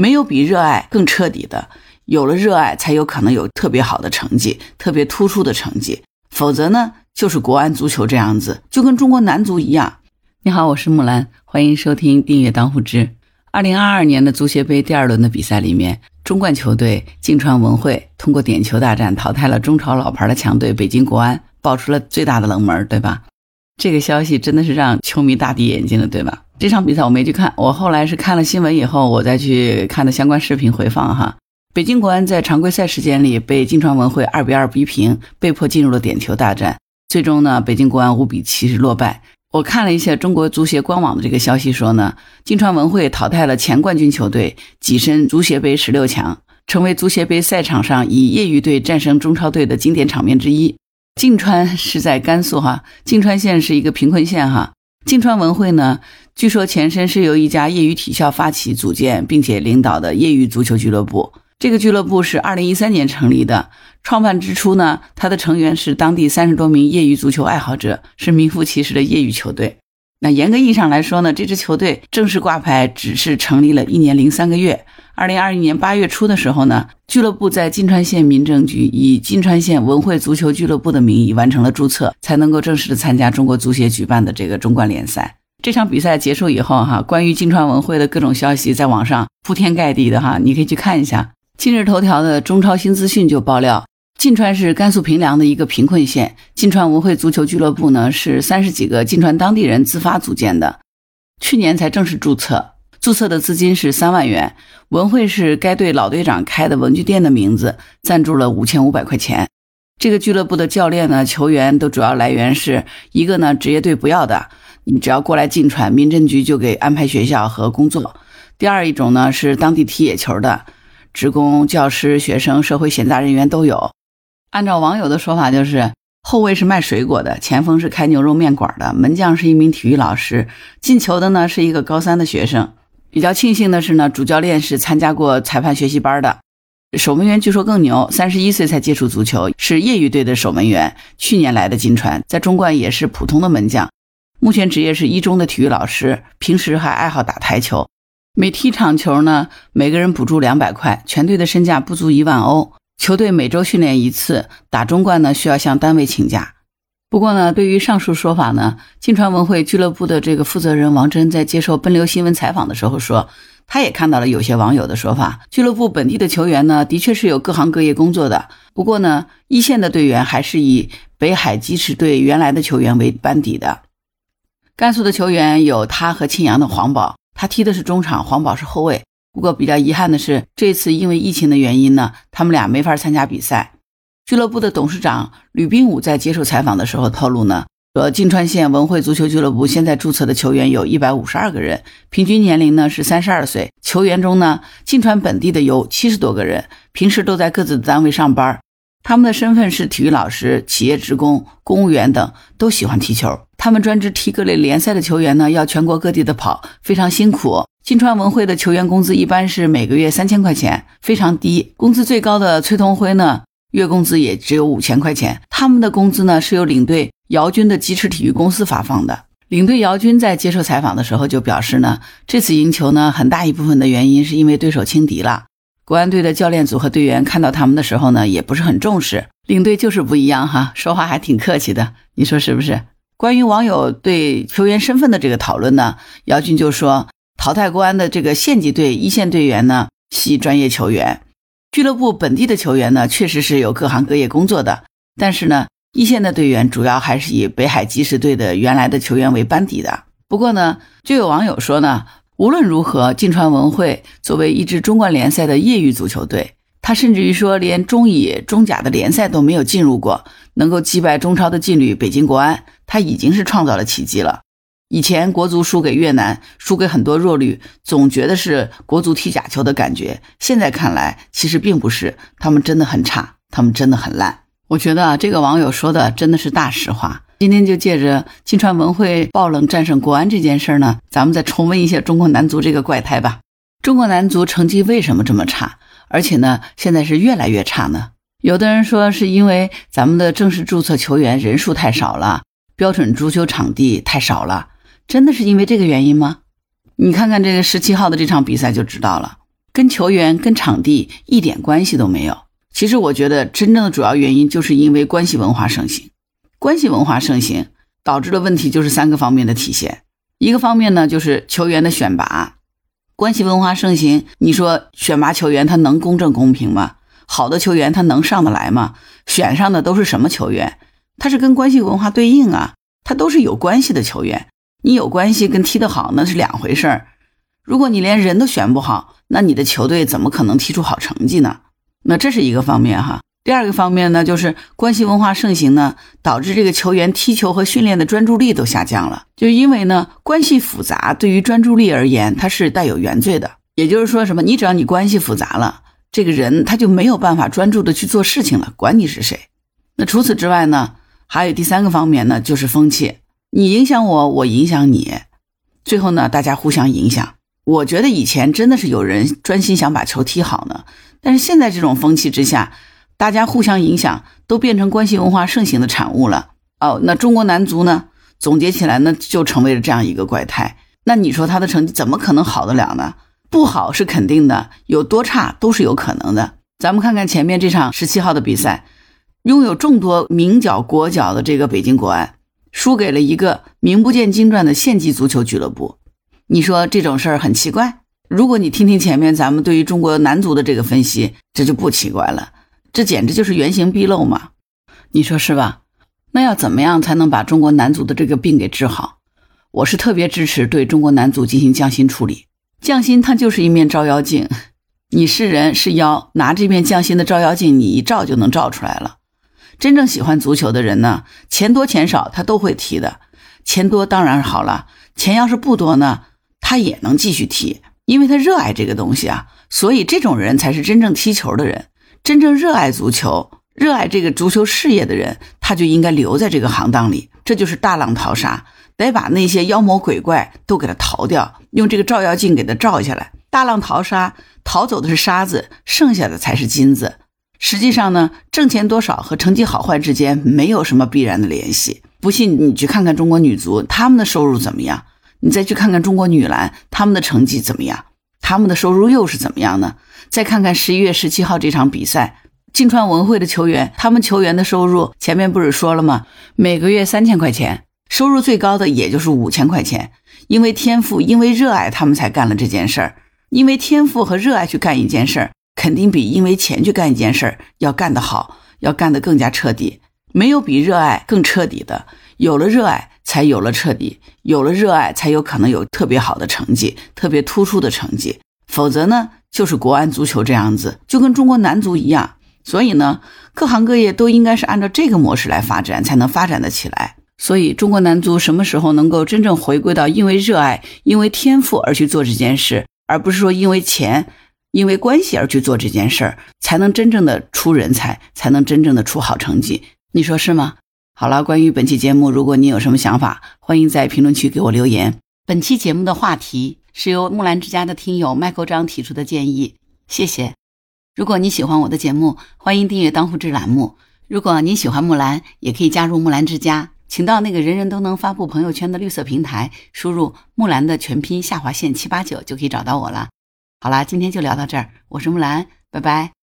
没有比热爱更彻底的。有了热爱，才有可能有特别好的成绩，特别突出的成绩。否则呢，就是国安足球这样子，就跟中国男足一样。你好，我是木兰，欢迎收听订阅当户知。二零二二年的足协杯第二轮的比赛里面，中冠球队晋川文汇通过点球大战淘汰了中超老牌的强队北京国安，爆出了最大的冷门，对吧？这个消息真的是让球迷大跌眼镜了，对吧？这场比赛我没去看，我后来是看了新闻以后，我再去看的相关视频回放哈。北京国安在常规赛时间里被金川文汇二比二逼平，被迫进入了点球大战。最终呢，北京国安五比七是落败。我看了一下中国足协官网的这个消息，说呢，金川文汇淘汰了前冠军球队，跻身足协杯十六强，成为足协杯赛场上以业余队战胜中超队的经典场面之一。晋川是在甘肃哈，晋川县是一个贫困县哈。晋川文汇呢，据说前身是由一家业余体校发起组建并且领导的业余足球俱乐部。这个俱乐部是二零一三年成立的，创办之初呢，它的成员是当地三十多名业余足球爱好者，是名副其实的业余球队。那严格意义上来说呢，这支球队正式挂牌只是成立了一年零三个月。二零二一年八月初的时候呢，俱乐部在金川县民政局以金川县文汇足球俱乐部的名义完成了注册，才能够正式的参加中国足协举办的这个中冠联赛。这场比赛结束以后，哈，关于金川文汇的各种消息在网上铺天盖地的哈，你可以去看一下。今日头条的中超新资讯就爆料，金川是甘肃平凉的一个贫困县，金川文汇足球俱乐部呢是三十几个金川当地人自发组建的，去年才正式注册，注册的资金是三万元。文慧是该队老队长开的文具店的名字，赞助了五千五百块钱。这个俱乐部的教练呢、球员都主要来源是一个呢职业队不要的，你只要过来进川民政局就给安排学校和工作。第二一种呢是当地踢野球的。职工、教师、学生、社会闲杂人员都有。按照网友的说法，就是后卫是卖水果的，前锋是开牛肉面馆的，门将是一名体育老师，进球的呢是一个高三的学生。比较庆幸的是呢，主教练是参加过裁判学习班的。守门员据说更牛，三十一岁才接触足球，是业余队的守门员，去年来的金川，在中冠也是普通的门将。目前职业是一中的体育老师，平时还爱好打台球。每踢场球呢，每个人补助两百块，全队的身价不足一万欧。球队每周训练一次，打中冠呢需要向单位请假。不过呢，对于上述说法呢，金川文汇俱乐部的这个负责人王真在接受奔流新闻采访的时候说，他也看到了有些网友的说法，俱乐部本地的球员呢，的确是有各行各业工作的。不过呢，一线的队员还是以北海基池队原来的球员为班底的。甘肃的球员有他和庆阳的黄宝。他踢的是中场，黄宝是后卫。不过比较遗憾的是，这次因为疫情的原因呢，他们俩没法参加比赛。俱乐部的董事长吕冰武在接受采访的时候透露呢，说金川县文汇足球俱乐部现在注册的球员有一百五十二个人，平均年龄呢是三十二岁。球员中呢，金川本地的有七十多个人，平时都在各自的单位上班。他们的身份是体育老师、企业职工、公务员等，都喜欢踢球。他们专职踢各类联赛的球员呢，要全国各地的跑，非常辛苦。金川文汇的球员工资一般是每个月三千块钱，非常低。工资最高的崔同辉呢，月工资也只有五千块钱。他们的工资呢，是由领队姚军的鸡翅体育公司发放的。领队姚军在接受采访的时候就表示呢，这次赢球呢，很大一部分的原因是因为对手轻敌了。国安队的教练组和队员看到他们的时候呢，也不是很重视。领队就是不一样哈，说话还挺客气的，你说是不是？关于网友对球员身份的这个讨论呢，姚军就说，淘汰国安的这个县级队一线队员呢系专业球员，俱乐部本地的球员呢确实是有各行各业工作的，但是呢，一线的队员主要还是以北海即时队的原来的球员为班底的。不过呢，就有网友说呢。无论如何，晋川文汇作为一支中冠联赛的业余足球队，他甚至于说连中乙、中甲的联赛都没有进入过，能够击败中超的劲旅北京国安，他已经是创造了奇迹了。以前国足输给越南，输给很多弱旅，总觉得是国足踢假球的感觉，现在看来其实并不是，他们真的很差，他们真的很烂。我觉得啊，这个网友说的真的是大实话。今天就借着金川文汇爆冷战胜国安这件事呢，咱们再重温一下中国男足这个怪胎吧。中国男足成绩为什么这么差？而且呢，现在是越来越差呢？有的人说是因为咱们的正式注册球员人数太少了，标准足球场地太少了，真的是因为这个原因吗？你看看这个十七号的这场比赛就知道了。跟球员、跟场地一点关系都没有。其实我觉得，真正的主要原因就是因为关系文化盛行。关系文化盛行导致的问题就是三个方面的体现。一个方面呢，就是球员的选拔。关系文化盛行，你说选拔球员他能公正公平吗？好的球员他能上得来吗？选上的都是什么球员？他是跟关系文化对应啊，他都是有关系的球员。你有关系跟踢得好那是两回事儿。如果你连人都选不好，那你的球队怎么可能踢出好成绩呢？那这是一个方面哈。第二个方面呢，就是关系文化盛行呢，导致这个球员踢球和训练的专注力都下降了。就因为呢，关系复杂，对于专注力而言，它是带有原罪的。也就是说，什么？你只要你关系复杂了，这个人他就没有办法专注的去做事情了，管你是谁。那除此之外呢，还有第三个方面呢，就是风气。你影响我，我影响你，最后呢，大家互相影响。我觉得以前真的是有人专心想把球踢好呢，但是现在这种风气之下，大家互相影响，都变成关系文化盛行的产物了。哦，那中国男足呢？总结起来呢，就成为了这样一个怪胎。那你说他的成绩怎么可能好得了呢？不好是肯定的，有多差都是有可能的。咱们看看前面这场十七号的比赛，拥有众多名角国脚的这个北京国安，输给了一个名不见经传的县级足球俱乐部。你说这种事儿很奇怪？如果你听听前面咱们对于中国男足的这个分析，这就不奇怪了。这简直就是原形毕露嘛！你说是吧？那要怎么样才能把中国男足的这个病给治好？我是特别支持对中国男足进行降薪处理。降薪它就是一面照妖镜，你是人是妖，拿这面降薪的照妖镜，你一照就能照出来了。真正喜欢足球的人呢，钱多钱少他都会踢的。钱多当然好了，钱要是不多呢？他也能继续踢，因为他热爱这个东西啊，所以这种人才是真正踢球的人，真正热爱足球、热爱这个足球事业的人，他就应该留在这个行当里。这就是大浪淘沙，得把那些妖魔鬼怪都给他淘掉，用这个照妖镜给他照下来。大浪淘沙，淘走的是沙子，剩下的才是金子。实际上呢，挣钱多少和成绩好坏之间没有什么必然的联系。不信你去看看中国女足，他们的收入怎么样？你再去看看中国女篮，他们的成绩怎么样？他们的收入又是怎么样呢？再看看十一月十七号这场比赛，金川文汇的球员，他们球员的收入前面不是说了吗？每个月三千块钱，收入最高的也就是五千块钱。因为天赋，因为热爱，他们才干了这件事儿。因为天赋和热爱去干一件事儿，肯定比因为钱去干一件事儿要干得好，要干得更加彻底。没有比热爱更彻底的。有了热爱。才有了彻底，有了热爱，才有可能有特别好的成绩，特别突出的成绩。否则呢，就是国安足球这样子，就跟中国男足一样。所以呢，各行各业都应该是按照这个模式来发展，才能发展得起来。所以，中国男足什么时候能够真正回归到因为热爱、因为天赋而去做这件事，而不是说因为钱、因为关系而去做这件事儿，才能真正的出人才，才能真正的出好成绩。你说是吗？好了，关于本期节目，如果你有什么想法，欢迎在评论区给我留言。本期节目的话题是由木兰之家的听友麦克张提出的建议，谢谢。如果你喜欢我的节目，欢迎订阅当户志栏目。如果您喜欢木兰，也可以加入木兰之家，请到那个人人都能发布朋友圈的绿色平台，输入木兰的全拼下划线七八九就可以找到我了。好啦，今天就聊到这儿，我是木兰，拜拜。